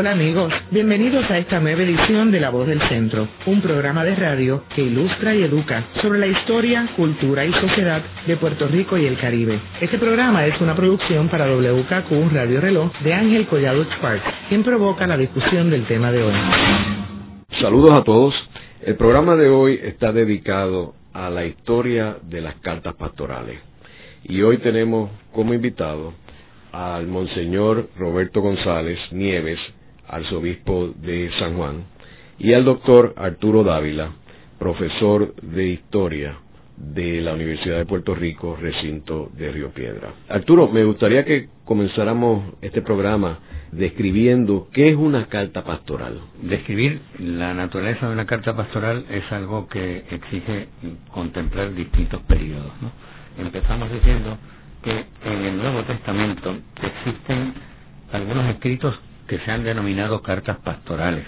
Hola amigos, bienvenidos a esta nueva edición de La Voz del Centro, un programa de radio que ilustra y educa sobre la historia, cultura y sociedad de Puerto Rico y el Caribe. Este programa es una producción para WKQ Radio Reloj de Ángel Collado Sparks, quien provoca la discusión del tema de hoy. Saludos a todos. El programa de hoy está dedicado a la historia de las cartas pastorales. Y hoy tenemos como invitado al Monseñor Roberto González Nieves, arzobispo de San Juan, y al doctor Arturo Dávila, profesor de historia de la Universidad de Puerto Rico, recinto de Río Piedra. Arturo, me gustaría que comenzáramos este programa describiendo qué es una carta pastoral. Describir la naturaleza de una carta pastoral es algo que exige contemplar distintos periodos. Empezamos diciendo que en el Nuevo Testamento existen algunos escritos que se han denominado cartas pastorales,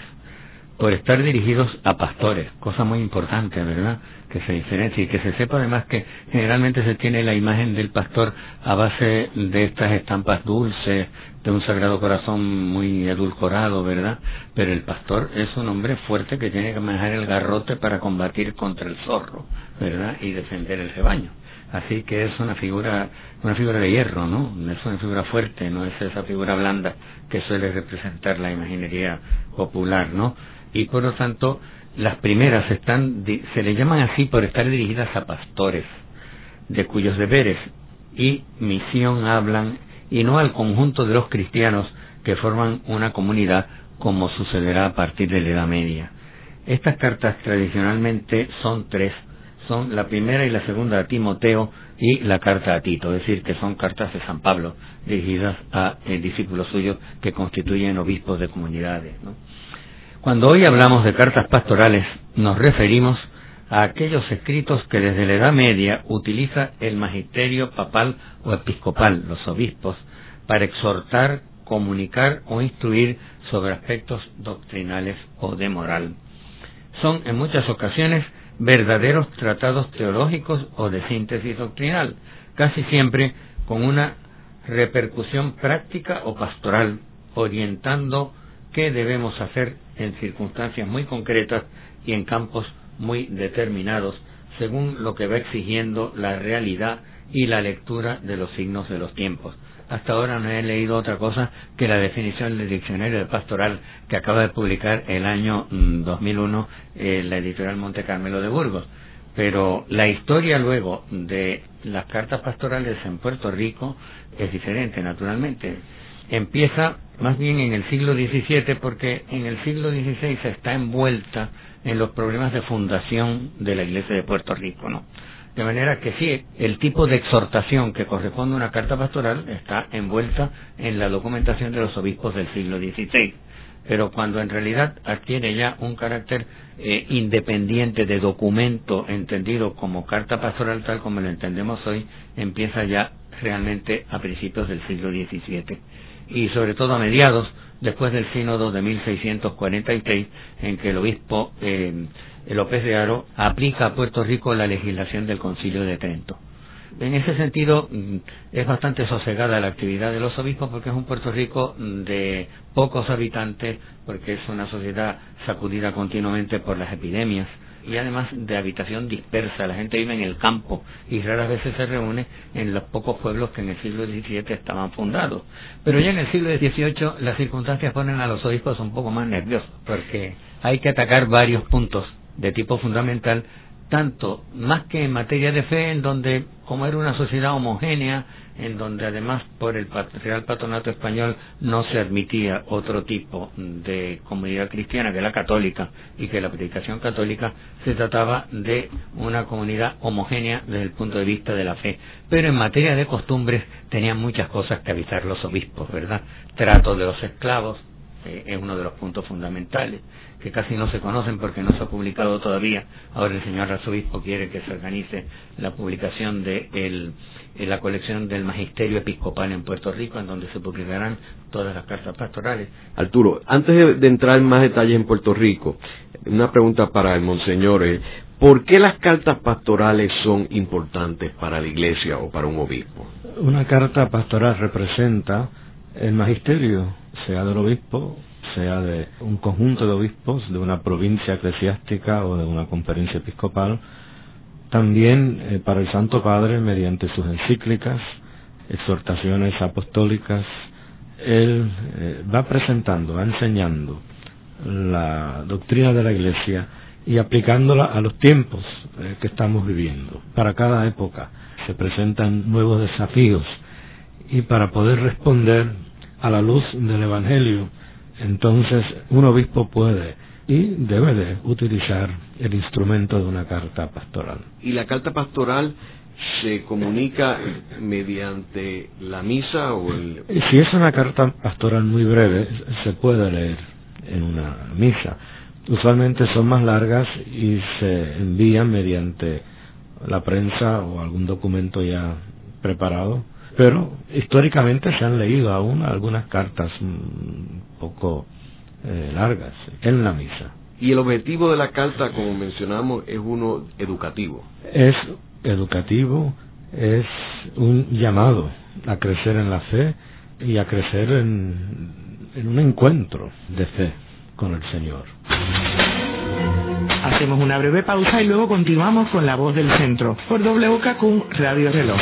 por estar dirigidos a pastores, cosa muy importante, ¿verdad? Que se diferencia y que se sepa además que generalmente se tiene la imagen del pastor a base de estas estampas dulces, de un sagrado corazón muy edulcorado, ¿verdad? Pero el pastor es un hombre fuerte que tiene que manejar el garrote para combatir contra el zorro, ¿verdad? Y defender el rebaño. Así que es una figura, una figura de hierro, ¿no? Es una figura fuerte, no es esa figura blanda que suele representar la imaginería popular, ¿no? Y por lo tanto, las primeras están, se le llaman así por estar dirigidas a pastores, de cuyos deberes y misión hablan, y no al conjunto de los cristianos que forman una comunidad como sucederá a partir de la Edad Media. Estas cartas tradicionalmente son tres, son la primera y la segunda a Timoteo y la carta a Tito, es decir, que son cartas de San Pablo dirigidas a eh, discípulos suyos que constituyen obispos de comunidades. Cuando hoy hablamos de cartas pastorales, nos referimos a aquellos escritos que desde la Edad Media utiliza el magisterio papal o episcopal, los obispos, para exhortar, comunicar o instruir sobre aspectos doctrinales o de moral. Son en muchas ocasiones verdaderos tratados teológicos o de síntesis doctrinal, casi siempre con una repercusión práctica o pastoral, orientando qué debemos hacer en circunstancias muy concretas y en campos muy determinados, según lo que va exigiendo la realidad y la lectura de los signos de los tiempos. Hasta ahora no he leído otra cosa que la definición del diccionario de pastoral que acaba de publicar el año 2001 mm, eh, la editorial Monte Carmelo de Burgos. Pero la historia luego de las cartas pastorales en Puerto Rico es diferente, naturalmente. Empieza más bien en el siglo XVII porque en el siglo XVI está envuelta en los problemas de fundación de la Iglesia de Puerto Rico, ¿no? De manera que sí, el tipo de exhortación que corresponde a una carta pastoral está envuelta en la documentación de los obispos del siglo XVI. Pero cuando en realidad adquiere ya un carácter eh, independiente de documento entendido como carta pastoral tal como lo entendemos hoy, empieza ya realmente a principios del siglo XVII y sobre todo a mediados después del sínodo de 1646 en que el obispo eh, López de Aro aplica a Puerto Rico la legislación del Concilio de Trento. En ese sentido, mm, es bastante sosegada la actividad de los obispos porque es un Puerto Rico mm, de pocos habitantes, porque es una sociedad sacudida continuamente por las epidemias y además de habitación dispersa. La gente vive en el campo y raras veces se reúne en los pocos pueblos que en el siglo XVII estaban fundados. Pero ya en el siglo XVIII las circunstancias ponen a los obispos un poco más nerviosos porque hay que atacar varios puntos de tipo fundamental, tanto más que en materia de fe, en donde, como era una sociedad homogénea, en donde además por el Real Patronato Español no se admitía otro tipo de comunidad cristiana que la católica y que la predicación católica se trataba de una comunidad homogénea desde el punto de vista de la fe. Pero en materia de costumbres tenían muchas cosas que avisar los obispos, ¿verdad? Trato de los esclavos, eh, es uno de los puntos fundamentales que casi no se conocen porque no se ha publicado todavía. Ahora el señor arzobispo quiere que se organice la publicación de el, la colección del Magisterio Episcopal en Puerto Rico, en donde se publicarán todas las cartas pastorales. Arturo, antes de, entrar en más detalles en Puerto Rico, una pregunta para el monseñor. Eh, ¿Por qué las cartas pastorales son importantes para la iglesia o para un obispo? Una carta pastoral representa el magisterio, sea del obispo, sea de un conjunto de obispos de una provincia eclesiástica o de una conferencia episcopal, también eh, para el Santo Padre mediante sus encíclicas, exhortaciones apostólicas, él eh, va presentando, va enseñando la doctrina de la Iglesia y aplicándola a los tiempos eh, que estamos viviendo. Para cada época se presentan nuevos desafíos y para poder responder a la luz del Evangelio, entonces un obispo puede y debe de utilizar el instrumento de una carta pastoral. ¿Y la carta pastoral se comunica mediante la misa o el...? Si es una carta pastoral muy breve, se puede leer en una misa. Usualmente son más largas y se envían mediante la prensa o algún documento ya preparado. Pero históricamente se han leído aún algunas cartas un poco eh, largas en la misa. Y el objetivo de la carta, como mencionamos, es uno educativo. Es educativo, es un llamado a crecer en la fe y a crecer en, en un encuentro de fe con el Señor. Hacemos una breve pausa y luego continuamos con la voz del centro por WKQ Radio Reloj.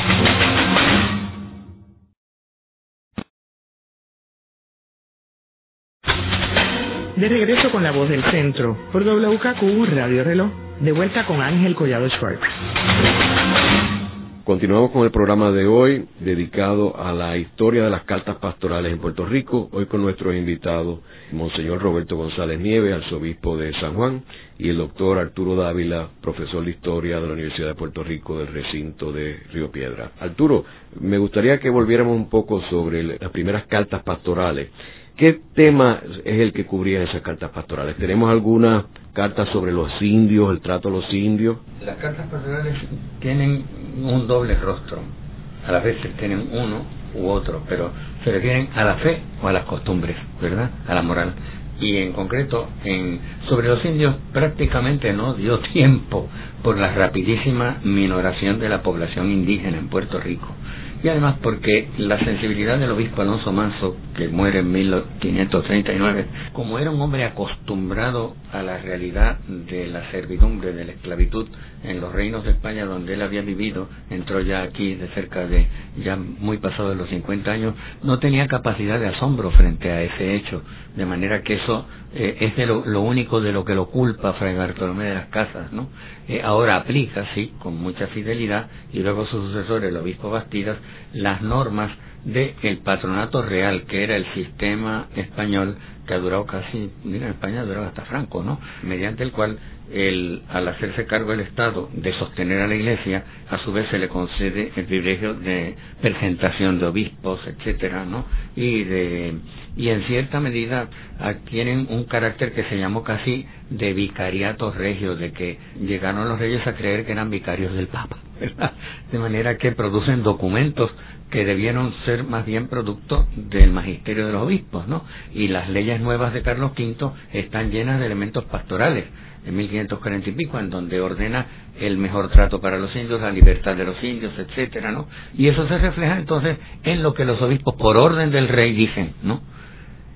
De regreso con la voz del centro por WKQ Radio Reloj, de vuelta con Ángel Collado Schwartz. Continuamos con el programa de hoy dedicado a la historia de las cartas pastorales en Puerto Rico, hoy con nuestros invitados, Monseñor Roberto González Nieves, arzobispo de San Juan, y el doctor Arturo Dávila, profesor de historia de la Universidad de Puerto Rico del recinto de Río Piedra. Arturo, me gustaría que volviéramos un poco sobre las primeras cartas pastorales. ¿Qué tema es el que cubría esas cartas pastorales? ¿Tenemos alguna carta sobre los indios, el trato a los indios? Las cartas pastorales tienen un doble rostro. A las veces tienen uno u otro, pero se refieren a la fe o a las costumbres, ¿verdad? A la moral. Y en concreto, en, sobre los indios prácticamente no dio tiempo por la rapidísima minoración de la población indígena en Puerto Rico y además porque la sensibilidad del obispo Alonso Manso, que muere en 1539, como era un hombre acostumbrado a la realidad de la servidumbre, de la esclavitud en los reinos de España donde él había vivido, entró ya aquí de cerca de, ya muy pasado de los 50 años, no tenía capacidad de asombro frente a ese hecho, de manera que eso eh, es de lo, lo, único de lo que lo culpa Fray Bartolomé de las Casas, ¿no? Eh, ahora aplica, sí, con mucha fidelidad, y luego su sucesor, el obispo Bastidas, las normas del patronato real, que era el sistema español que ha durado casi, mira, en España ha durado hasta Franco, ¿no? Mediante el cual, el, al hacerse cargo el Estado de sostener a la Iglesia, a su vez se le concede el privilegio de presentación de obispos, etcétera, ¿no? Y de y en cierta medida adquieren un carácter que se llamó casi de vicariatos regios, de que llegaron los reyes a creer que eran vicarios del Papa, De manera que producen documentos que debieron ser más bien producto del magisterio de los obispos, ¿no? Y las leyes nuevas de Carlos V están llenas de elementos pastorales, en 1540 y pico, en donde ordena el mejor trato para los indios, la libertad de los indios, etcétera, ¿no? Y eso se refleja entonces en lo que los obispos, por orden del rey, dicen, ¿no?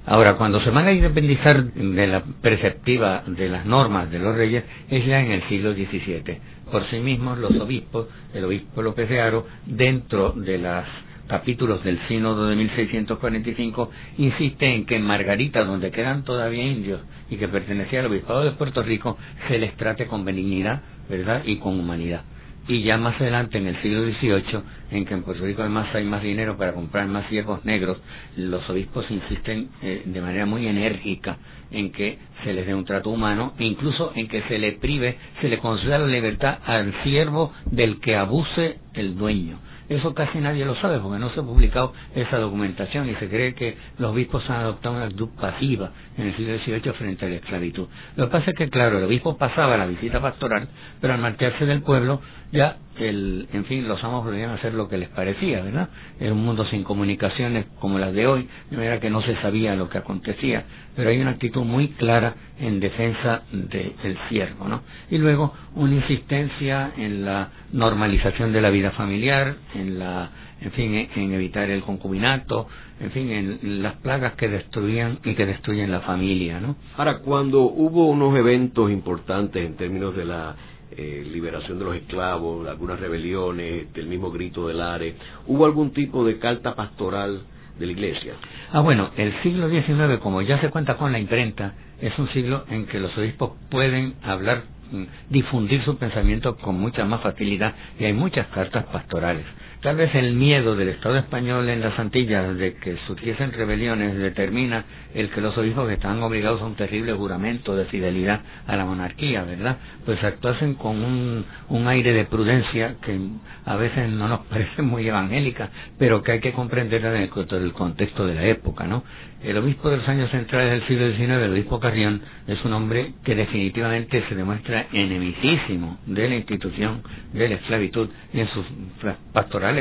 Ahora, cuando se van a independizar de la perceptiva de las normas de los reyes, es ya en el siglo XVII. Por sí mismos, los obispos, el obispo López de Aro, dentro de los capítulos del sínodo de 1645, insiste en que en Margarita, donde quedan todavía indios y que pertenecía al obispado de Puerto Rico, se les trate con benignidad, ¿verdad? Y con humanidad y ya más adelante en el siglo XVIII, en que en Puerto Rico además hay más dinero para comprar más ciegos negros, los obispos insisten eh, de manera muy enérgica en que se les dé un trato humano e incluso en que se le prive, se le conceda la libertad al siervo del que abuse el dueño. Eso casi nadie lo sabe porque no se ha publicado esa documentación y se cree que los obispos han adoptado una actitud pasiva en el siglo XVIII frente a la esclavitud. Lo que pasa es que, claro, el obispo pasaba la visita pastoral, pero al marcharse del pueblo ya el, en fin, los amos podían hacer lo que les parecía, ¿verdad? Era un mundo sin comunicaciones como las de hoy, de manera que no se sabía lo que acontecía, pero hay una actitud muy clara en defensa del siervo, ¿no? Y luego una insistencia en la normalización de la vida familiar, en la, en fin, en evitar el concubinato, en fin, en las plagas que destruían y que destruyen la familia, ¿no? Ahora, cuando hubo unos eventos importantes en términos de la eh, liberación de los esclavos, algunas rebeliones, el mismo grito del Are, ¿hubo algún tipo de carta pastoral de la iglesia? Ah, bueno, el siglo XIX, como ya se cuenta con la imprenta, es un siglo en que los obispos pueden hablar, mm, difundir su pensamiento con mucha más facilidad y hay muchas cartas pastorales. Tal vez el miedo del Estado español en las Antillas de que surgiesen rebeliones determina el que los obispos estaban obligados a un terrible juramento de fidelidad a la monarquía, ¿verdad? Pues actuasen con un, aire de prudencia que a veces no nos parece muy evangélica, pero que hay que comprender en el contexto de la época, ¿no? El obispo de los años centrales del siglo XIX, el obispo Carrión, es un hombre que definitivamente se demuestra enemicísimo de la institución de la esclavitud en sus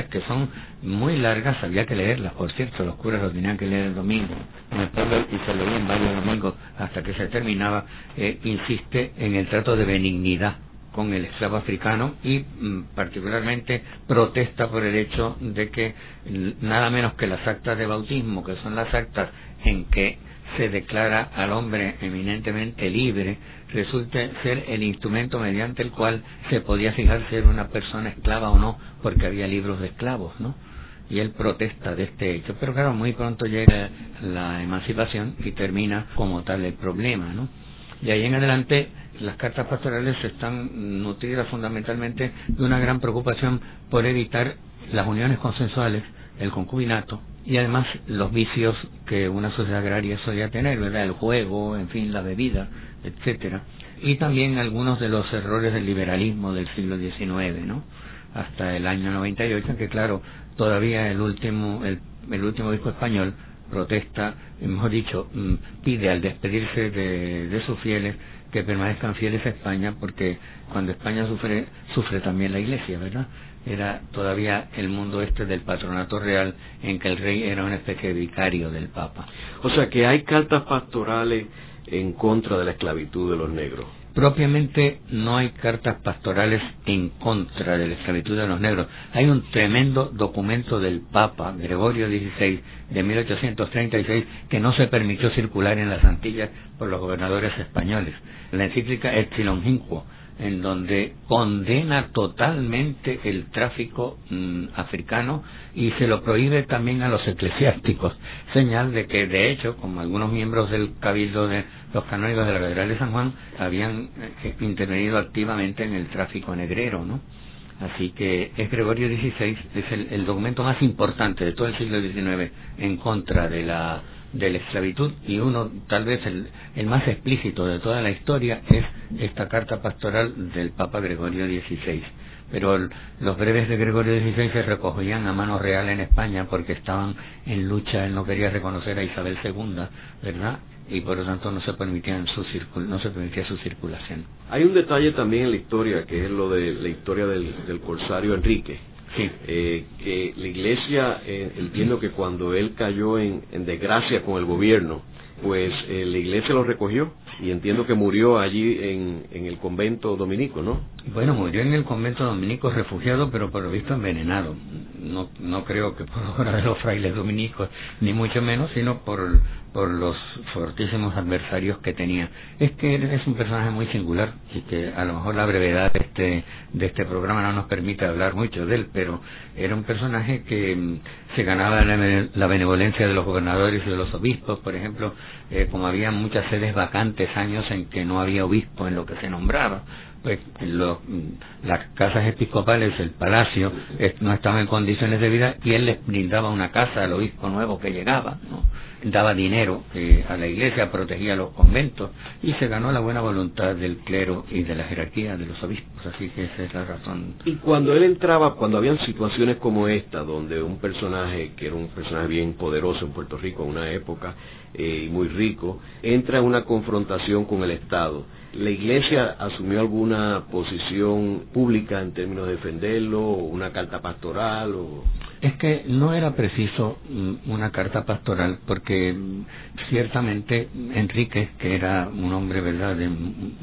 que son muy largas, había que leerlas, por cierto, los curas los tenían que leer el domingo. Y se leían varios domingos hasta que se terminaba, eh, insiste en el trato de benignidad con el esclavo africano y mm, particularmente protesta por el hecho de que nada menos que las actas de bautismo, que son las actas en que se declara al hombre eminentemente libre, resulte ser el instrumento mediante el cual se podía fijar si una persona esclava o no, porque había libros de esclavos, ¿no? Y él protesta de este hecho. Pero claro, muy pronto llega la emancipación y termina como tal el problema, ¿no? De ahí en adelante, las cartas pastorales están nutridas fundamentalmente de una gran preocupación por evitar las uniones consensuales, el concubinato, y además los vicios que una sociedad agraria solía tener, ¿verdad? El juego, en fin, la bebida, etcétera, y también algunos de los errores del liberalismo del siglo XIX, ¿no? Hasta el año 98, que claro, todavía el último el, el último disco español protesta, mejor dicho, mm, pide al despedirse de, de sus fieles que permanezcan fieles a España, porque cuando España sufre, sufre también la Iglesia, ¿verdad? Era todavía el mundo este del patronato real en que el rey era una especie de vicario del papa. O sea que hay cartas pastorales en contra de la esclavitud de los negros. Propiamente no hay cartas pastorales en contra de la esclavitud de los negros. Hay un tremendo documento del Papa Gregorio XVI de 1836 que no se permitió circular en las Antillas por los gobernadores españoles. La encíclica Epsilon en donde condena totalmente el tráfico mm, africano y se lo prohíbe también a los eclesiásticos, señal de que de hecho, como algunos miembros del cabildo de los canónigos de la Catedral de San Juan habían eh, intervenido activamente en el tráfico negrero, ¿no? Así que es Gregorio XVI, es el, el documento más importante de todo el siglo XIX en contra de la de la esclavitud y uno tal vez el, el, más explícito de toda la historia es esta carta pastoral del Papa Gregorio XVI. Pero los breves de Gregorio XVI se recogían a mano real en España porque estaban en lucha, él no quería reconocer a Isabel II, ¿verdad? Y por lo tanto no se, permitía su no se permitía su circulación. Hay un detalle también en la historia, que es lo de la historia del, del corsario Enrique Sí. Eh, que la iglesia, eh, entiendo que cuando él cayó en, desgracia con el gobierno, pues eh, la iglesia lo recogió y entiendo que murió allí en, en el convento dominico, ¿no? Bueno, murió en el convento dominico refugiado, pero por lo visto envenenado. No, no creo que por obra de los frailes dominicos, ni mucho menos, sino por por los fortísimos adversarios que tenía. Es que es un personaje muy singular y que a lo mejor la brevedad de este, de este programa no nos permite hablar mucho de él, pero era un personaje que mm, se ganaba la, benevolencia de los gobernadores y de los obispos, por ejemplo, eh, como había muchas sedes vacantes, años en que no había obispo en lo que se nombraba, pues las casas episcopales, el palacio, no estaban en condiciones de vida y él les brindaba una casa al obispo nuevo que llegaba, daba dinero eh, a la iglesia, protegía los conventos y se ganó la buena voluntad del clero y de la jerarquía de los obispos, así que esa es la razón. Y cuando él entraba, cuando habían situaciones como esta, donde un personaje que era un personaje bien poderoso en Puerto Rico en una época eh, y muy rico, entra en una confrontación con el Estado, ¿La Iglesia asumió alguna posición pública en términos de defenderlo, o una carta pastoral? O... Es que no era preciso mm, una carta pastoral, porque mm, ciertamente Enrique, que era un hombre, ¿verdad?, de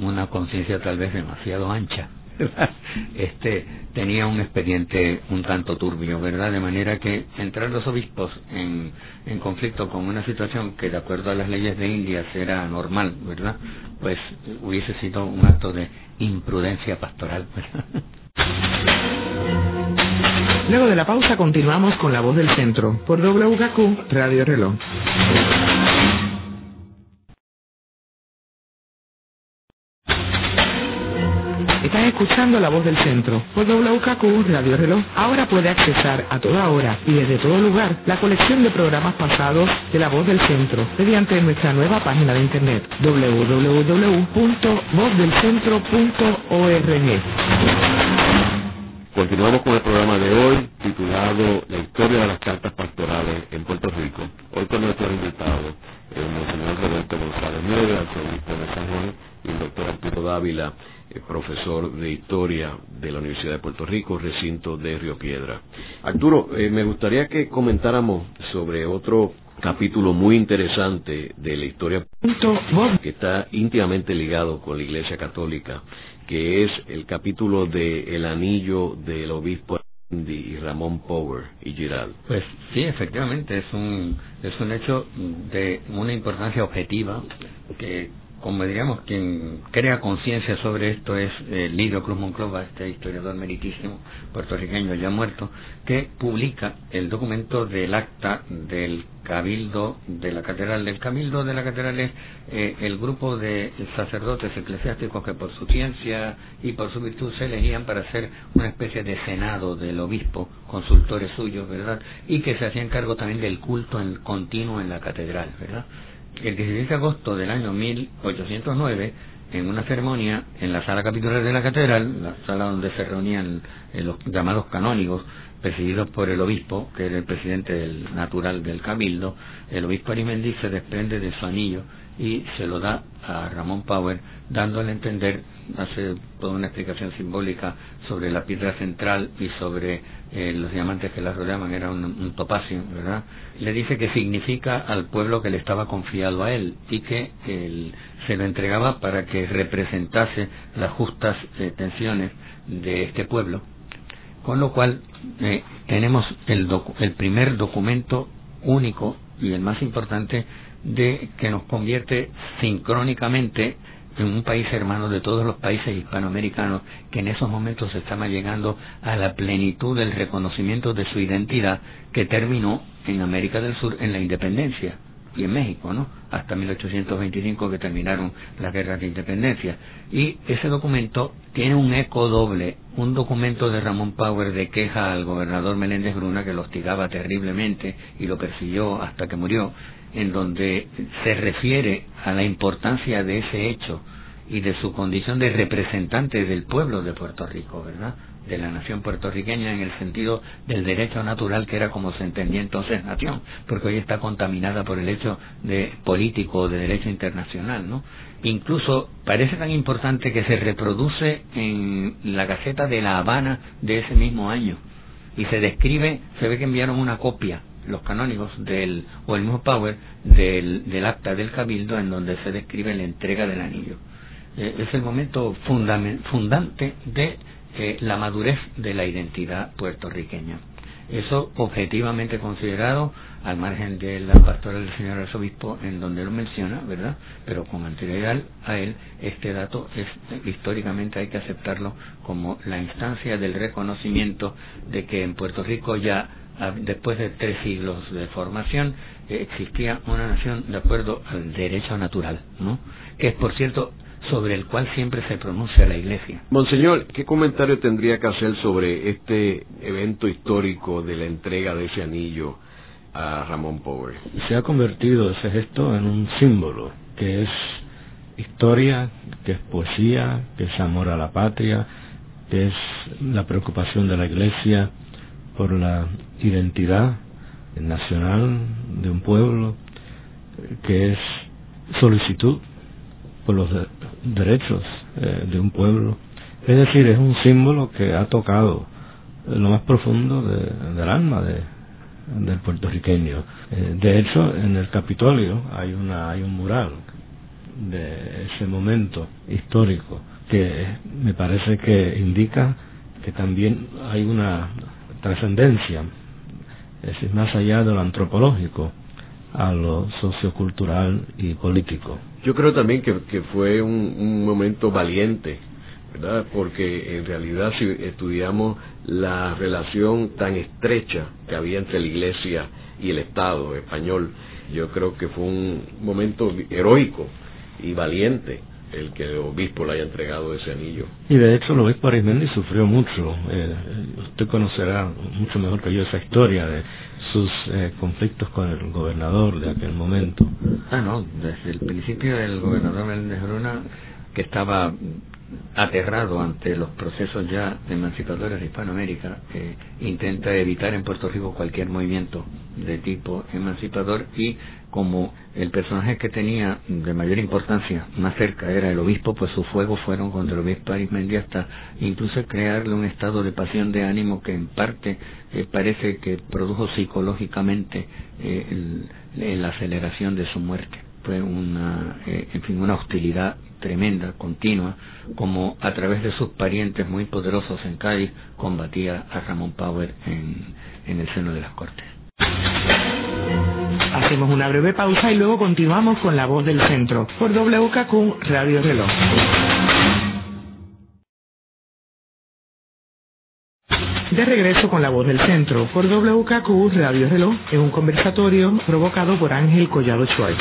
una conciencia tal vez demasiado ancha, este tenía un expediente un tanto turbio, ¿verdad? De manera que entrar los obispos en, en conflicto con una situación que de acuerdo a las leyes de India era normal, ¿verdad? Pues hubiese sido un acto de imprudencia pastoral, Luego de la pausa continuamos con La Voz del Centro por WKQ Radio Reloj. Están escuchando La Voz del Centro por WKQ Radio Reloj. Ahora puede accesar a toda hora y desde todo lugar la colección de programas pasados de La Voz del Centro mediante nuestra nueva página de internet www.vozdelcentro.org. Continuamos con el programa de hoy titulado La historia de las cartas pastorales en Puerto Rico. Hoy con nuestro invitado, el Monseñor Roberto González Nieves, arzobispo de San Juan, el doctor Arturo Dávila, eh, profesor de Historia de la Universidad de Puerto Rico, recinto de Río Piedra. Arturo, eh, me gustaría que comentáramos sobre otro capítulo muy interesante de la historia que está íntimamente ligado con la Iglesia Católica, que es el capítulo de El Anillo del Obispo y Ramón Power y Giral. Pues sí, efectivamente, es un, es un hecho de una importancia objetiva que como diríamos, quien crea conciencia sobre esto es eh, Lidio Cruz Monclova, este historiador meritísimo puertorriqueño ya muerto, que publica el documento del acta del Cabildo de la Catedral. El Cabildo de la Catedral es eh, el grupo de sacerdotes eclesiásticos que por su ciencia y por su virtud se elegían para ser una especie de senado del obispo, consultores suyos, ¿verdad? Y que se hacían cargo también del culto en, continuo en la catedral, ¿verdad? El 16 de agosto del año 1809, en una ceremonia en la sala capitular de la catedral, la sala donde se reunían eh, los llamados canónigos, presididos por el obispo, que era el presidente del natural del cabildo, el obispo Arimendi se desprende de su anillo y se lo da a Ramón Power, dándole a entender, hace toda una explicación simbólica sobre la piedra central y sobre eh, los diamantes que la rodeaban, era un, topacio, ¿verdad? Le dice que significa al pueblo que le estaba confiado a él y que él se lo entregaba para que representase las justas eh, tensiones de este pueblo. Con lo cual eh, tenemos el, el primer documento único y el más importante de que nos convierte sincrónicamente en un país hermano de todos los países hispanoamericanos que en esos momentos estaban llegando a la plenitud del reconocimiento de su identidad que terminó en América del Sur en la independencia y en México, ¿no? Hasta 1825 que terminaron las guerras de independencia. Y ese documento tiene un eco doble, un documento de Ramón Power de queja al gobernador Meléndez Bruna que lo hostigaba terriblemente y lo persiguió hasta que murió, en donde se refiere a la importancia de ese hecho y de su condición de representante del pueblo de Puerto Rico, ¿verdad? De la nación puertorriqueña en el sentido del derecho natural que era como se entendía entonces nación, porque hoy está contaminada por el hecho de político de derecho internacional, ¿no? Incluso parece tan importante que se reproduce en la Gaceta de La Habana de ese mismo año y se describe, se ve que enviaron una copia los canónigos del, o el mismo Power del, del acta del cabildo en donde se describe la entrega del anillo. Eh, es el momento fundante de eh, la madurez de la identidad puertorriqueña. Eso objetivamente considerado al margen de la pastoral del señor arzobispo en donde lo menciona, ¿verdad? Pero con anterioridad a él, este dato es históricamente hay que aceptarlo como la instancia del reconocimiento de que en Puerto Rico ya después de tres siglos de formación, eh, existía una nación de acuerdo al derecho natural, ¿no? Que es, por cierto, sobre el cual siempre se pronuncia la Iglesia. Monseñor, ¿qué comentario tendría que hacer sobre este evento histórico de la entrega de ese anillo a Ramón Pobre. Se ha convertido ese gesto en un símbolo, que es historia, que es poesía, que es amor a la patria, que es la preocupación de la Iglesia por la identidad nacional de un pueblo, que es solicitud por los derechos eh, de un pueblo. Es decir, es un símbolo que ha tocado lo más profundo del alma de, del puertorriqueño. Eh, de hecho, en el Capitolio hay, una, hay un mural de ese momento histórico que me parece que indica que también hay una trascendencia, es decir, más allá de lo antropológico, a lo sociocultural y político. Yo creo también que, que fue un, un, momento valiente, ¿verdad? Porque en realidad si estudiamos la relación tan estrecha que había entre la Iglesia y el Estado español, yo creo que fue un momento heroico y valiente el que el obispo le haya entregado ese anillo. Y de hecho el obispo Arismendi sufrió mucho. Eh, usted conocerá mucho mejor que yo esa historia de sus eh, conflictos con el gobernador de aquel momento. Ah, no, desde el principio el gobernador Méndez Bruna, que estaba aterrado ante los procesos ya emancipadores de Hispanoamérica, eh, intenta evitar en Puerto Rico cualquier movimiento de tipo emancipador y como el personaje que tenía de mayor importancia más cerca era el obispo, pues sus fuegos fueron contra el obispo Arismendi hasta incluso crearle un estado de pasión de ánimo que en parte eh, parece que produjo psicológicamente eh, la aceleración de su muerte. Fue una, en fin, una hostilidad tremenda, continua, como a través de sus parientes muy poderosos en Cádiz combatía a Ramón Power en, en el seno de las Cortes. Hacemos una breve pausa y luego continuamos con La Voz del Centro por WKQ Radio Reloj. De regreso con La Voz del Centro por WKQ Radio Reloj en un conversatorio provocado por Ángel Collado Schwartz.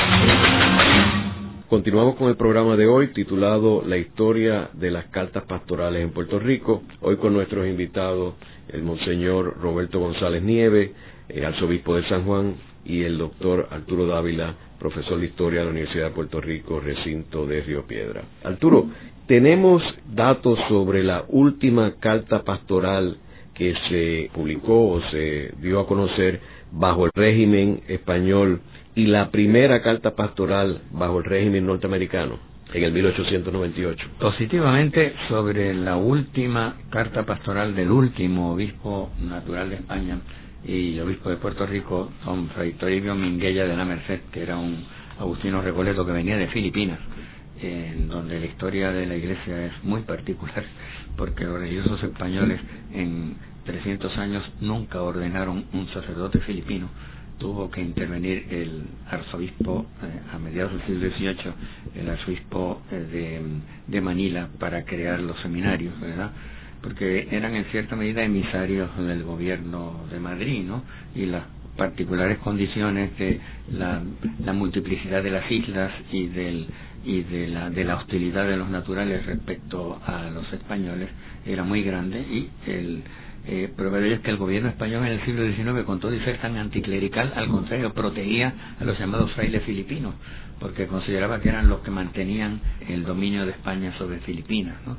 Continuamos con el programa de hoy titulado La historia de las cartas pastorales en Puerto Rico. Hoy con nuestros invitados el Monseñor Roberto González Nieve, el arzobispo de San Juan, y el doctor Arturo Dávila, profesor de Historia de la Universidad de Puerto Rico, recinto de Río Piedra. Arturo, tenemos datos sobre la última carta pastoral que se publicó o se dio a conocer bajo el régimen español y la primera carta pastoral bajo el régimen norteamericano en el 1898. Positivamente sobre la última carta pastoral del último obispo natural de España y obispo de Puerto Rico, don Fray Toribio Minguella de la Merced, que era un agustino recoleto que venía de Filipinas, en donde la historia de la iglesia es muy particular, porque los religiosos españoles en 300 años nunca ordenaron un sacerdote filipino, tuvo que intervenir el arzobispo eh, a mediados del siglo XVIII, el arzobispo eh, de, de Manila, para crear los seminarios, ¿verdad? porque eran en cierta medida emisarios del gobierno de Madrid, ¿no? Y las particulares condiciones de la, la multiplicidad de las islas y del y de la, de la hostilidad de los naturales respecto a los españoles era muy grande y el eh, ello es que el gobierno español en el siglo XIX, con todo y ser tan anticlerical, al contrario, protegía a los llamados frailes filipinos, porque consideraba que eran los que mantenían el dominio de España sobre Filipinas. ¿no?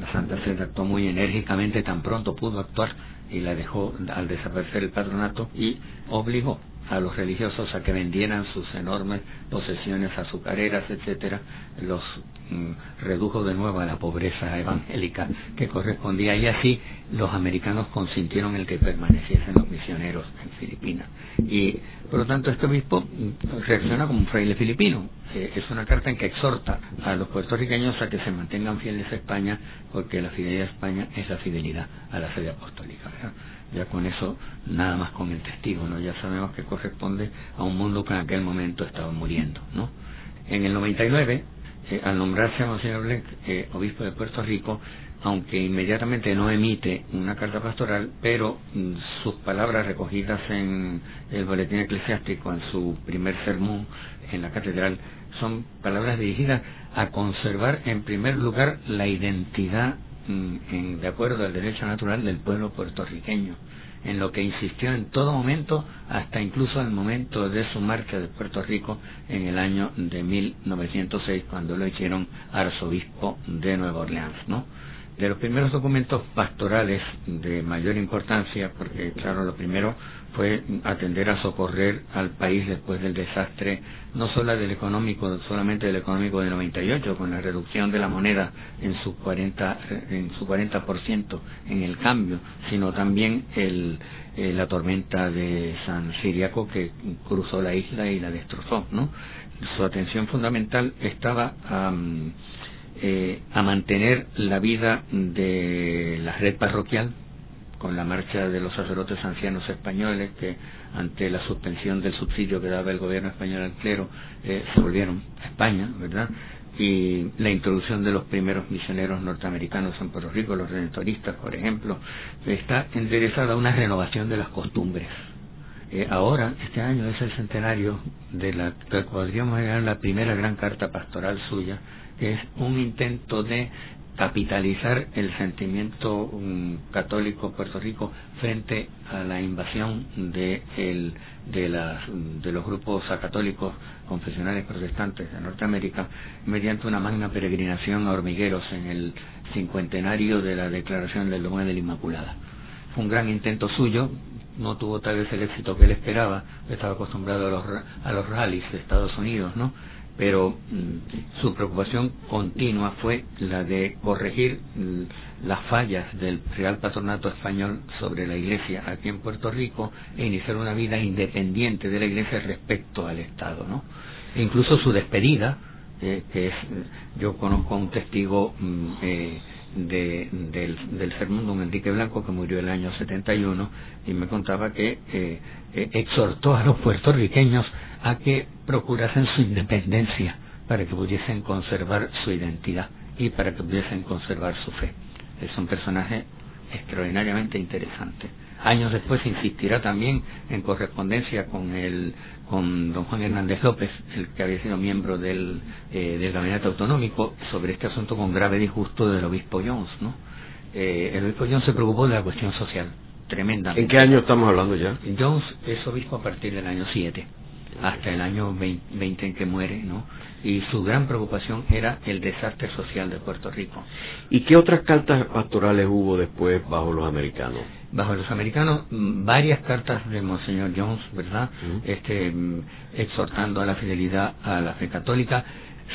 La Santa Sede actuó muy enérgicamente, tan pronto pudo actuar y la dejó al desaparecer el patronato y obligó a los religiosos a que vendieran sus enormes posesiones azucareras, etcétera, los mm, redujo de nuevo a la pobreza evangélica que correspondía y así los americanos consintieron el que permaneciesen los misioneros en Filipinas. Y por lo tanto este obispo reacciona como un fraile filipino. Eh, es una carta en que exhorta a los puertorriqueños a que se mantengan fieles a España porque la fidelidad a España es la fidelidad a la sede apostólica ya con eso nada más con el testigo, ¿no? Ya sabemos que corresponde a un mundo que en aquel momento estaba muriendo, ¿no? En el 99, eh, al nombrarse a Monseñor Blanc, eh, obispo de Puerto Rico, aunque inmediatamente no emite una carta pastoral, pero mm, sus palabras recogidas en el boletín eclesiástico, en su primer sermón en la catedral, son palabras dirigidas a conservar en primer lugar la identidad en, de acuerdo al derecho natural del pueblo puertorriqueño en lo que insistió en todo momento, hasta incluso el momento de su marcha de Puerto Rico en el año de 1906, cuando lo hicieron arzobispo de Nueva Orleans, ¿no? de los primeros documentos pastorales de mayor importancia, porque claro, lo primero fue atender a socorrer al país después del desastre, no solo del económico, solamente del económico de 98, con la reducción de la moneda en su 40, en su 40% en el cambio, sino también el, eh, la tormenta de San Siriaco que cruzó la isla y la destrozó, ¿no? Su atención fundamental estaba a eh, a mantener la vida de la red parroquial con la marcha de los sacerdotes ancianos españoles que ante la suspensión del subsidio que daba el gobierno español al clero eh, se volvieron a España, ¿verdad? Y la introducción de los primeros misioneros norteamericanos en Puerto Rico, los redentoristas, por ejemplo, está enderezada una renovación de las costumbres. Eh, ahora, este año es el centenario de la que la primera gran carta pastoral suya, que es un intento de capitalizar el sentimiento um, católico Puerto Rico frente a la invasión de, el, de, las, de los grupos católicos confesionales protestantes de Norteamérica mediante una magna peregrinación a hormigueros en el cincuentenario de la declaración del Domingo de la Inmaculada. Fue un gran intento suyo, no tuvo tal vez el éxito que él esperaba, estaba acostumbrado a los, a los rallies de Estados Unidos, ¿no? Pero mm, su preocupación continua fue la de corregir mm, las fallas del Real Patronato Español sobre la Iglesia aquí en Puerto Rico e iniciar una vida independiente de la Iglesia respecto al Estado, ¿no? E incluso su despedida, eh, que es, yo conozco a un testigo mm, eh, de, del, del sermón don Enrique Blanco que murió el año 71 y me contaba que eh, exhortó a los puertorriqueños a que procurasen su independencia para que pudiesen conservar su identidad y para que pudiesen conservar su fe. Es un personaje extraordinariamente interesante. Años después insistirá también en correspondencia con el con don Juan Hernández López, el que había sido miembro del, eh, del gabinete autonómico, sobre este asunto con grave disgusto del obispo Jones, ¿no? Eh, el obispo Jones se preocupó de la cuestión social, tremendamente. ¿En qué año estamos hablando ya? Jones es obispo a partir del año 7 hasta el año 20 en que muere, ¿no? Y su gran preocupación era el desastre social de Puerto Rico. ¿Y qué otras cartas pastorales hubo después bajo los americanos? Bajo los americanos, mm, varias cartas de Monseñor Jones, ¿verdad? Este, mm, exhortando a la fidelidad a la fe católica.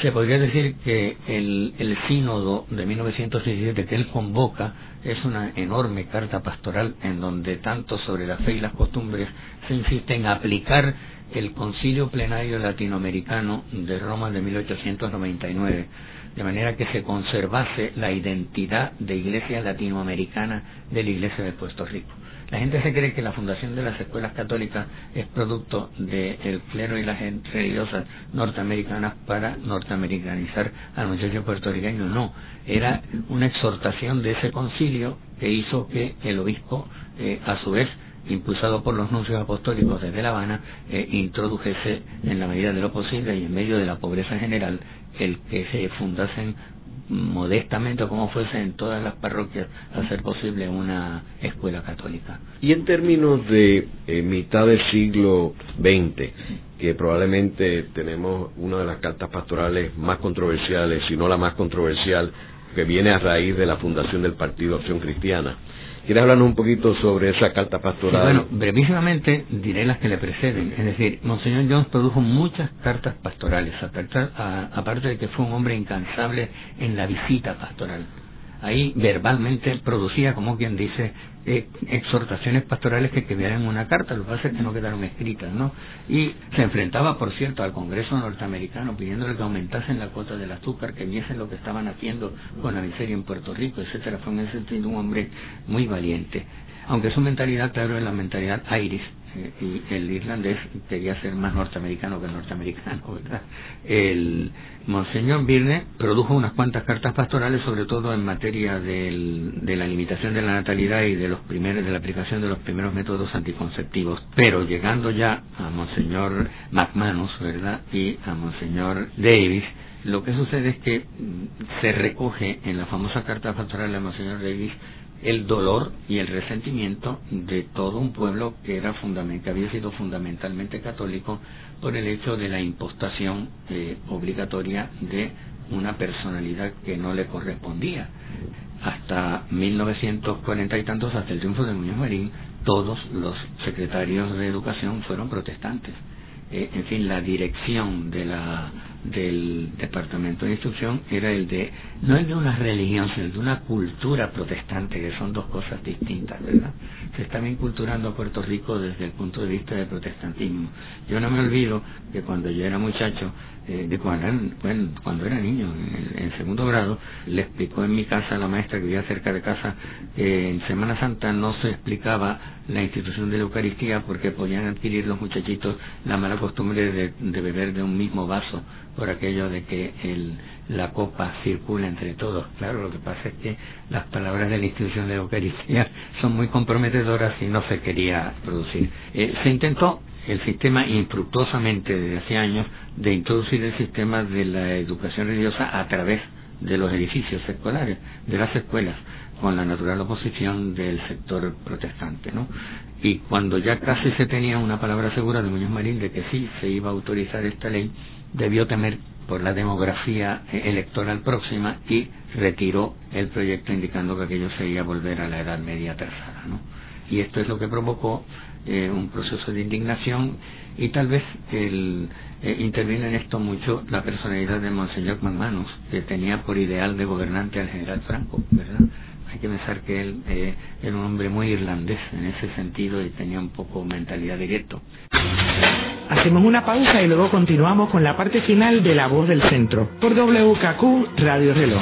Se podría decir que el, el sínodo de 1917 que él convoca es una enorme carta pastoral en donde tanto sobre la fe y las costumbres se insiste en aplicar el Concilio Plenario Latinoamericano de Roma de 1899, de manera que se conservase la identidad de Iglesia Latinoamericana de la Iglesia de Puerto Rico. La gente se cree que la fundación de las escuelas católicas es producto del clero y las religiosas norteamericanas para norteamericanizar al muchacho puertorriqueño. No, era una exhortación de ese concilio que hizo que el obispo, eh, a su vez, impulsado por los nuncios apostólicos desde La Habana, eh, introdujese en la medida de lo posible y en medio de la pobreza general el que se fundasen modestamente como fuese en todas las parroquias hacer posible una escuela católica. Y en términos de eh, mitad del siglo XX, que probablemente tenemos una de las cartas pastorales más controversiales, si no la más controversial, que viene a raíz de la fundación del Partido Acción Cristiana, ¿Quiere hablarnos un poquito sobre esa carta pastoral? bueno, brevísimamente diré las que le preceden. Es decir, Monseñor Jones produjo muchas cartas pastorales, aparte de que fue un hombre incansable en la visita pastoral ahí verbalmente producía, como quien dice, eh, exhortaciones pastorales que quedaran en una carta, lo que es que no quedaron escritas, ¿no? Y se enfrentaba, por cierto, al Congreso norteamericano pidiéndole que aumentasen la cuota del azúcar, que viesen lo que estaban haciendo con la miseria en Puerto Rico, etcétera. Fue en ese sentido un hombre muy valiente. Aunque su mentalidad, claro, es la mentalidad iris, y el irlandés quería ser más norteamericano que norteamericano, ¿verdad? El Monseñor Birne produjo unas cuantas cartas pastorales, sobre todo en materia del, de la limitación de la natalidad y de los primeros, de la aplicación de los primeros métodos anticonceptivos. Pero llegando ya a Monseñor McManus, ¿verdad? Y a Monseñor Davis, lo que sucede es que mm, se recoge en la famosa carta pastoral de Monseñor Davis el dolor y el resentimiento de todo un pueblo que era que había sido fundamentalmente católico por el hecho de la impostación eh, obligatoria de una personalidad que no le correspondía. Hasta 1940 y tantos, hasta el triunfo de Muñoz Marín, todos los secretarios de educación fueron protestantes. Eh, en fin, la dirección de la del Departamento de Instrucción era el de, no el de una religión, sino el de una cultura protestante, que son dos cosas distintas, ¿verdad? Se está inculturando a Puerto Rico desde el punto de vista del protestantismo. Yo no me olvido que cuando yo era muchacho, eh, de cuando, bueno, cuando era niño, en, segundo grado, le explicó en mi casa a la maestra que vivía cerca de casa que en Semana Santa no se explicaba la institución de la Eucaristía porque podían adquirir los muchachitos la mala costumbre de beber de un mismo vaso por aquello de que el, la copa circula entre todos. Claro, lo que pasa es que las palabras de la institución de Eucaristía son muy comprometedoras y no se quería producir. Eh, se intentó el sistema infructuosamente desde hace años de introducir el sistema de la educación religiosa a través de los edificios escolares, de las escuelas, con la natural oposición del sector protestante, ¿no? Y cuando ya casi se tenía una palabra segura de Muñoz Marín de que sí se iba a autorizar esta ley, debió temer por la demografía electoral próxima y retiró el proyecto indicando que aquello sería volver a la Edad Media tercera, ¿no? Y esto es lo que provocó eh, un proceso de indignación y tal vez el, eh, en esto mucho la personalidad de Monseñor McManus, que tenía por ideal de gobernante al general Franco, ¿verdad? Hay que pensar que él eh, era un hombre muy irlandés en ese sentido y tenía un poco mentalidad de. Hacemos una pausa y luego continuamos con la parte final de La Voz del Centro por WKQ Radio Reloj.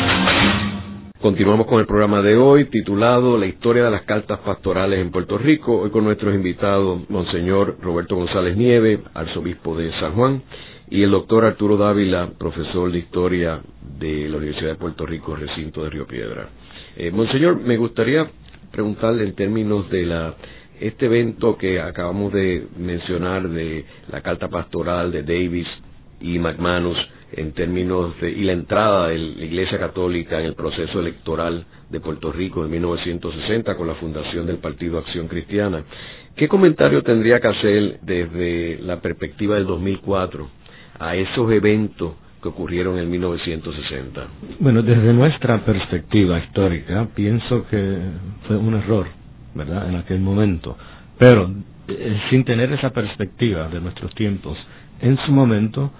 Continuamos con el programa de hoy titulado La historia de las cartas pastorales en Puerto Rico, hoy con nuestros invitados Monseñor Roberto González Nieve, arzobispo de San Juan, y el doctor Arturo Dávila, profesor de historia de la Universidad de Puerto Rico, recinto de Río Piedra. Eh, Monseñor, me gustaría preguntarle en términos de la este evento que acabamos de mencionar de la carta pastoral de Davis y McManus, en términos de, y la entrada de la Iglesia Católica en el proceso electoral de Puerto Rico en 1960 con la fundación del Partido Acción Cristiana. ¿Qué comentario tendría que hacer desde la perspectiva del 2004 a esos eventos que ocurrieron en 1960? Bueno, desde nuestra perspectiva histórica, pienso que fue un error, ¿verdad?, en aquel momento. Pero, eh, sin tener esa perspectiva de nuestros tiempos, en su momento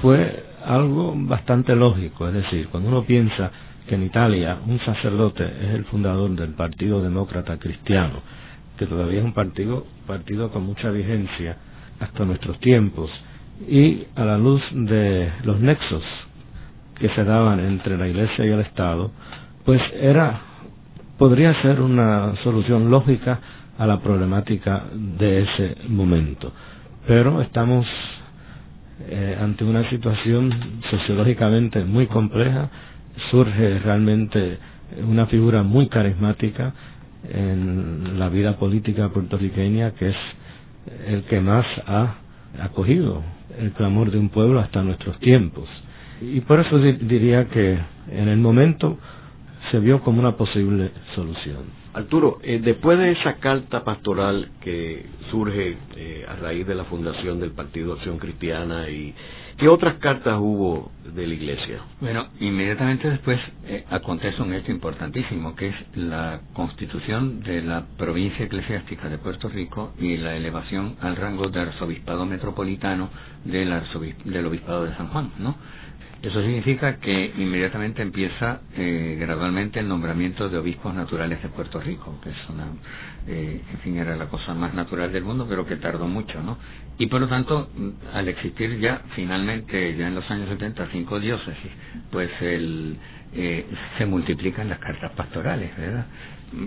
fue algo bastante lógico, es decir, cuando uno piensa que en Italia un sacerdote es el fundador del Partido Demócrata Cristiano, que todavía es un partido, partido con mucha vigencia hasta nuestros tiempos, y a la luz de los nexos que se daban entre la Iglesia y el Estado, pues era podría ser una solución lógica a la problemática de ese momento. Pero estamos eh, ante una situación sociológicamente muy compleja, surge realmente una figura muy carismática en la vida política puertorriqueña que es el que más ha acogido el clamor de un pueblo hasta nuestros tiempos. Y por eso diría que en el momento se vio como una posible solución. Arturo, eh, después de esa carta pastoral que surge eh, a raíz de la fundación del Partido Acción Cristiana y qué otras cartas hubo de la Iglesia? Bueno, inmediatamente después eh, acontece un hecho importantísimo que es la constitución de la provincia eclesiástica de Puerto Rico y la elevación al rango de arzobispado metropolitano del, del obispado de San Juan, ¿no? Eso significa que inmediatamente empieza eh, gradualmente el nombramiento de obispos naturales de Puerto Rico, que es una, eh, en fin, era la cosa más natural del mundo, pero que tardó mucho, ¿no? Y por lo tanto, al existir ya finalmente, ya en los años 70, cinco diócesis, pues el, eh, se multiplican las cartas pastorales, ¿verdad?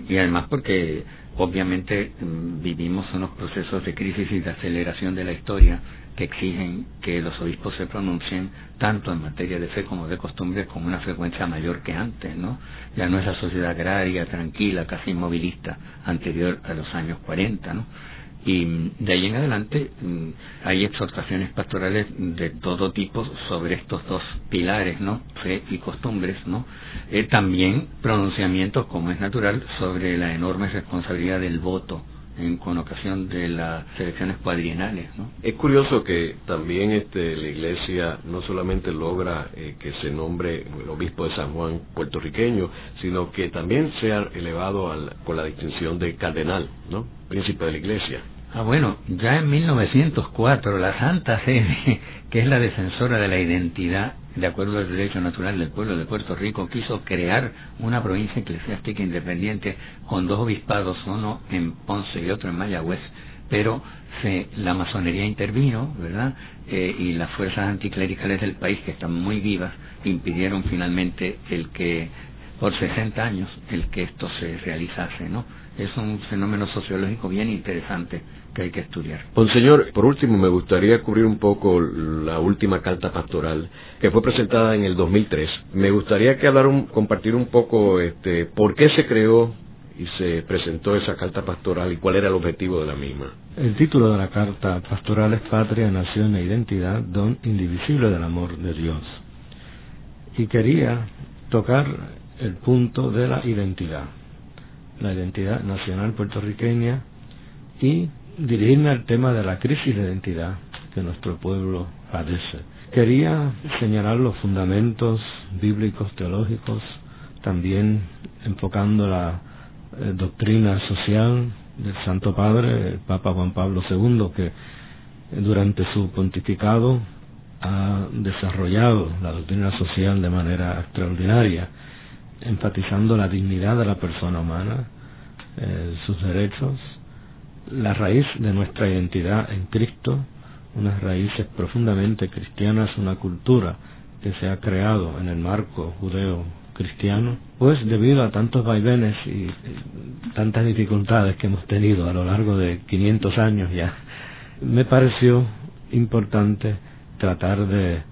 Y además porque obviamente mm, vivimos unos procesos de crisis y de aceleración de la historia que exigen que los obispos se pronuncien tanto en materia de fe como de costumbres con una frecuencia mayor que antes, ¿no? Ya no es la sociedad agraria, tranquila, casi inmovilista, anterior a los años 40, ¿no? Y de ahí en adelante mm, hay exhortaciones pastorales de todo tipo sobre estos dos pilares, ¿no? Fe y costumbres, ¿no? Eh, también pronunciamientos, como es natural, sobre la enorme responsabilidad del voto en, con ocasión de las elecciones cuadrienales. ¿no? Es curioso que también este, la Iglesia no solamente logra eh, que se nombre el obispo de San Juan puertorriqueño, sino que también sea elevado al, con la distinción de cardenal, ¿no? príncipe de la Iglesia. Ah, bueno, ya en 1904 la Santa Sede, que es la defensora de la identidad de acuerdo al derecho natural del pueblo de Puerto Rico, quiso crear una provincia eclesiástica independiente con dos obispados, uno en Ponce y otro en Mayagüez, pero se, la masonería intervino, ¿verdad? Eh, y las fuerzas anticlericales del país, que están muy vivas, impidieron finalmente el que, por 60 años, el que esto se realizase, ¿no? Es un fenómeno sociológico bien interesante que hay que estudiar. Monseñor, por último, me gustaría cubrir un poco la última carta pastoral que fue presentada en el 2003. Me gustaría que hablaran, compartir un poco este, por qué se creó y se presentó esa carta pastoral y cuál era el objetivo de la misma. El título de la carta pastoral es Patria, Nación e Identidad, don indivisible del amor de Dios. Y quería tocar el punto de la identidad, la identidad nacional puertorriqueña y dirigirme al tema de la crisis de identidad que nuestro pueblo padece. Quería señalar los fundamentos bíblicos, teológicos, también enfocando la eh, doctrina social del Santo Padre, el Papa Juan Pablo II, que durante su pontificado ha desarrollado la doctrina social de manera extraordinaria, enfatizando la dignidad de la persona humana, eh, sus derechos, la raíz de nuestra identidad en Cristo, unas raíces profundamente cristianas, una cultura que se ha creado en el marco judeo cristiano, pues debido a tantos vaivenes y tantas dificultades que hemos tenido a lo largo de 500 años ya, me pareció importante tratar de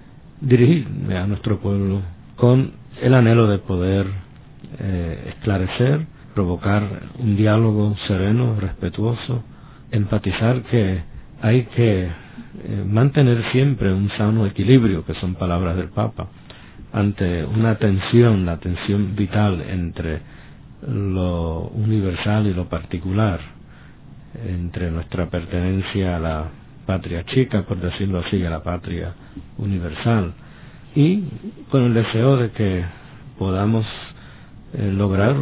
dirigirme a nuestro pueblo con el anhelo de poder eh, esclarecer provocar un diálogo sereno, respetuoso, empatizar que hay que eh, mantener siempre un sano equilibrio, que son palabras del Papa, ante una tensión, la tensión vital entre lo universal y lo particular, entre nuestra pertenencia a la patria chica, por decirlo así, a la patria universal, y con el deseo de que podamos eh, lograr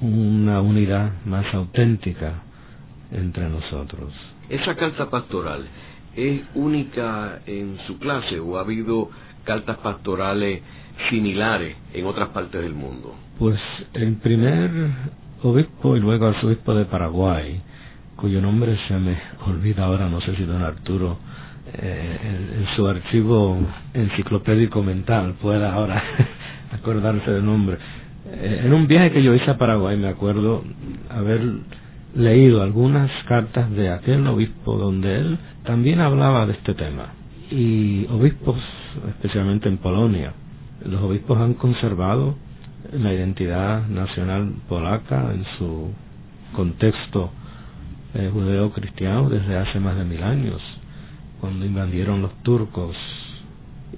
una unidad más auténtica entre nosotros. ¿Esa carta pastoral es única en su clase o ha habido cartas pastorales similares en otras partes del mundo? Pues el primer obispo y luego arzobispo de Paraguay, cuyo nombre se me olvida ahora, no sé si don Arturo eh, en, su archivo enciclopédico mental pueda ahora acordarse del nombre, en un viaje que yo hice a Paraguay me acuerdo haber leído algunas cartas de aquel obispo donde él también hablaba de este tema. Y obispos, especialmente en Polonia, los obispos han conservado la identidad nacional polaca en su contexto eh, judeo-cristiano desde hace más de mil años, cuando invadieron los turcos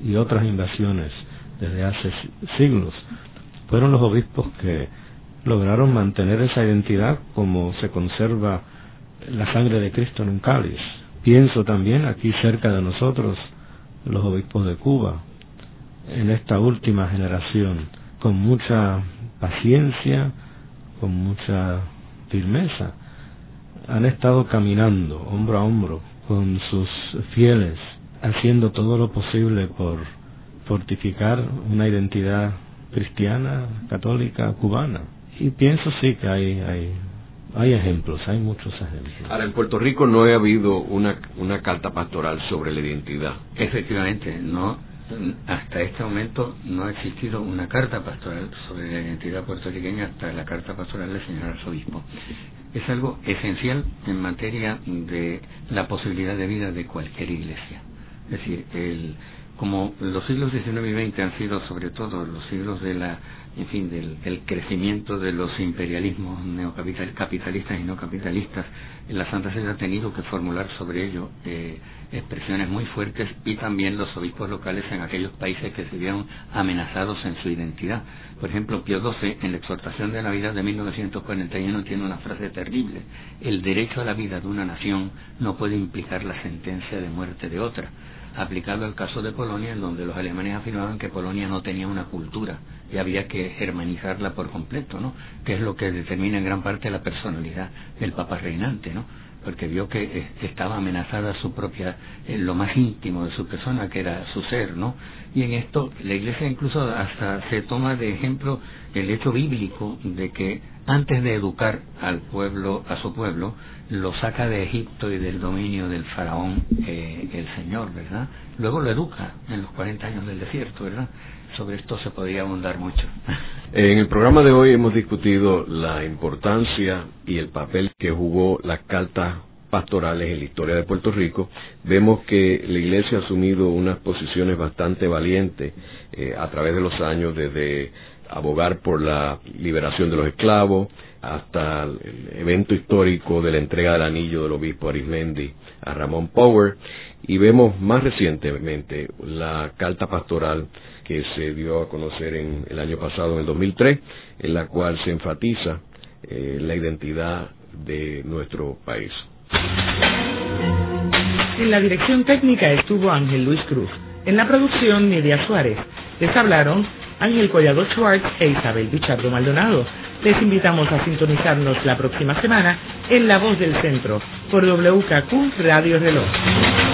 y otras invasiones desde hace siglos fueron los obispos que lograron mantener esa identidad como se conserva la sangre de Cristo en un cáliz. Pienso también aquí cerca de nosotros los obispos de Cuba, en esta última generación, con mucha paciencia, con mucha firmeza, han estado caminando hombro a hombro con sus fieles, haciendo todo lo posible por fortificar una identidad cristiana, católica, cubana. Y pienso sí que hay, hay, hay ejemplos, hay muchos ejemplos. Ahora, en Puerto Rico no ha habido una, una carta pastoral sobre la identidad. Efectivamente, no hasta este momento no ha existido una carta pastoral sobre la identidad puertorriqueña hasta la carta pastoral del señor arzobispo. Es algo esencial en materia de la posibilidad de vida de cualquier iglesia. Es decir, el, como los siglos XIX y XX han sido sobre todo los siglos de la en fin, del, crecimiento de los imperialismos neocapitalistas y no capitalistas, la Santa Sede ha tenido que formular sobre ello eh, expresiones muy fuertes y también los obispos locales en aquellos países que se vieron amenazados en su identidad. Por ejemplo, Pío XII, en la exhortación de la vida de 1941, tiene una frase terrible. El derecho a la vida de una nación no puede implicar la sentencia de muerte de otra aplicado al caso de Polonia, en donde los alemanes afirmaban que Polonia no tenía una cultura y había que germanizarla por completo, ¿no? Que es lo que determina en gran parte la personalidad del Papa reinante, ¿no? Porque vio que eh, estaba amenazada su propia, lo más íntimo de su persona, que era su ser, ¿no? Y en esto la Iglesia incluso hasta se toma de ejemplo el hecho bíblico de que antes de educar al pueblo, a su pueblo, lo saca de Egipto y del dominio del faraón eh, el Señor, ¿verdad? Luego lo educa en los 40 años del desierto, ¿verdad? Sobre esto se podría abundar mucho. En el programa de hoy hemos discutido la importancia y el papel que jugó las cartas pastorales en la historia de Puerto Rico, vemos que la Iglesia ha asumido unas posiciones bastante valientes eh, a través de los años, desde abogar por la liberación de los esclavos, hasta el evento histórico de la entrega del anillo del obispo Arismendi a Ramón Power y vemos más recientemente la carta pastoral que se dio a conocer en el año pasado, en el 2003, en la cual se enfatiza eh, la identidad de nuestro país. En la dirección técnica estuvo Ángel Luis Cruz. En la producción, Nidia Suárez. Les hablaron Ángel Collado Schwartz e Isabel Bichardo Maldonado. Les invitamos a sintonizarnos la próxima semana en La Voz del Centro por WKQ Radio Reloj.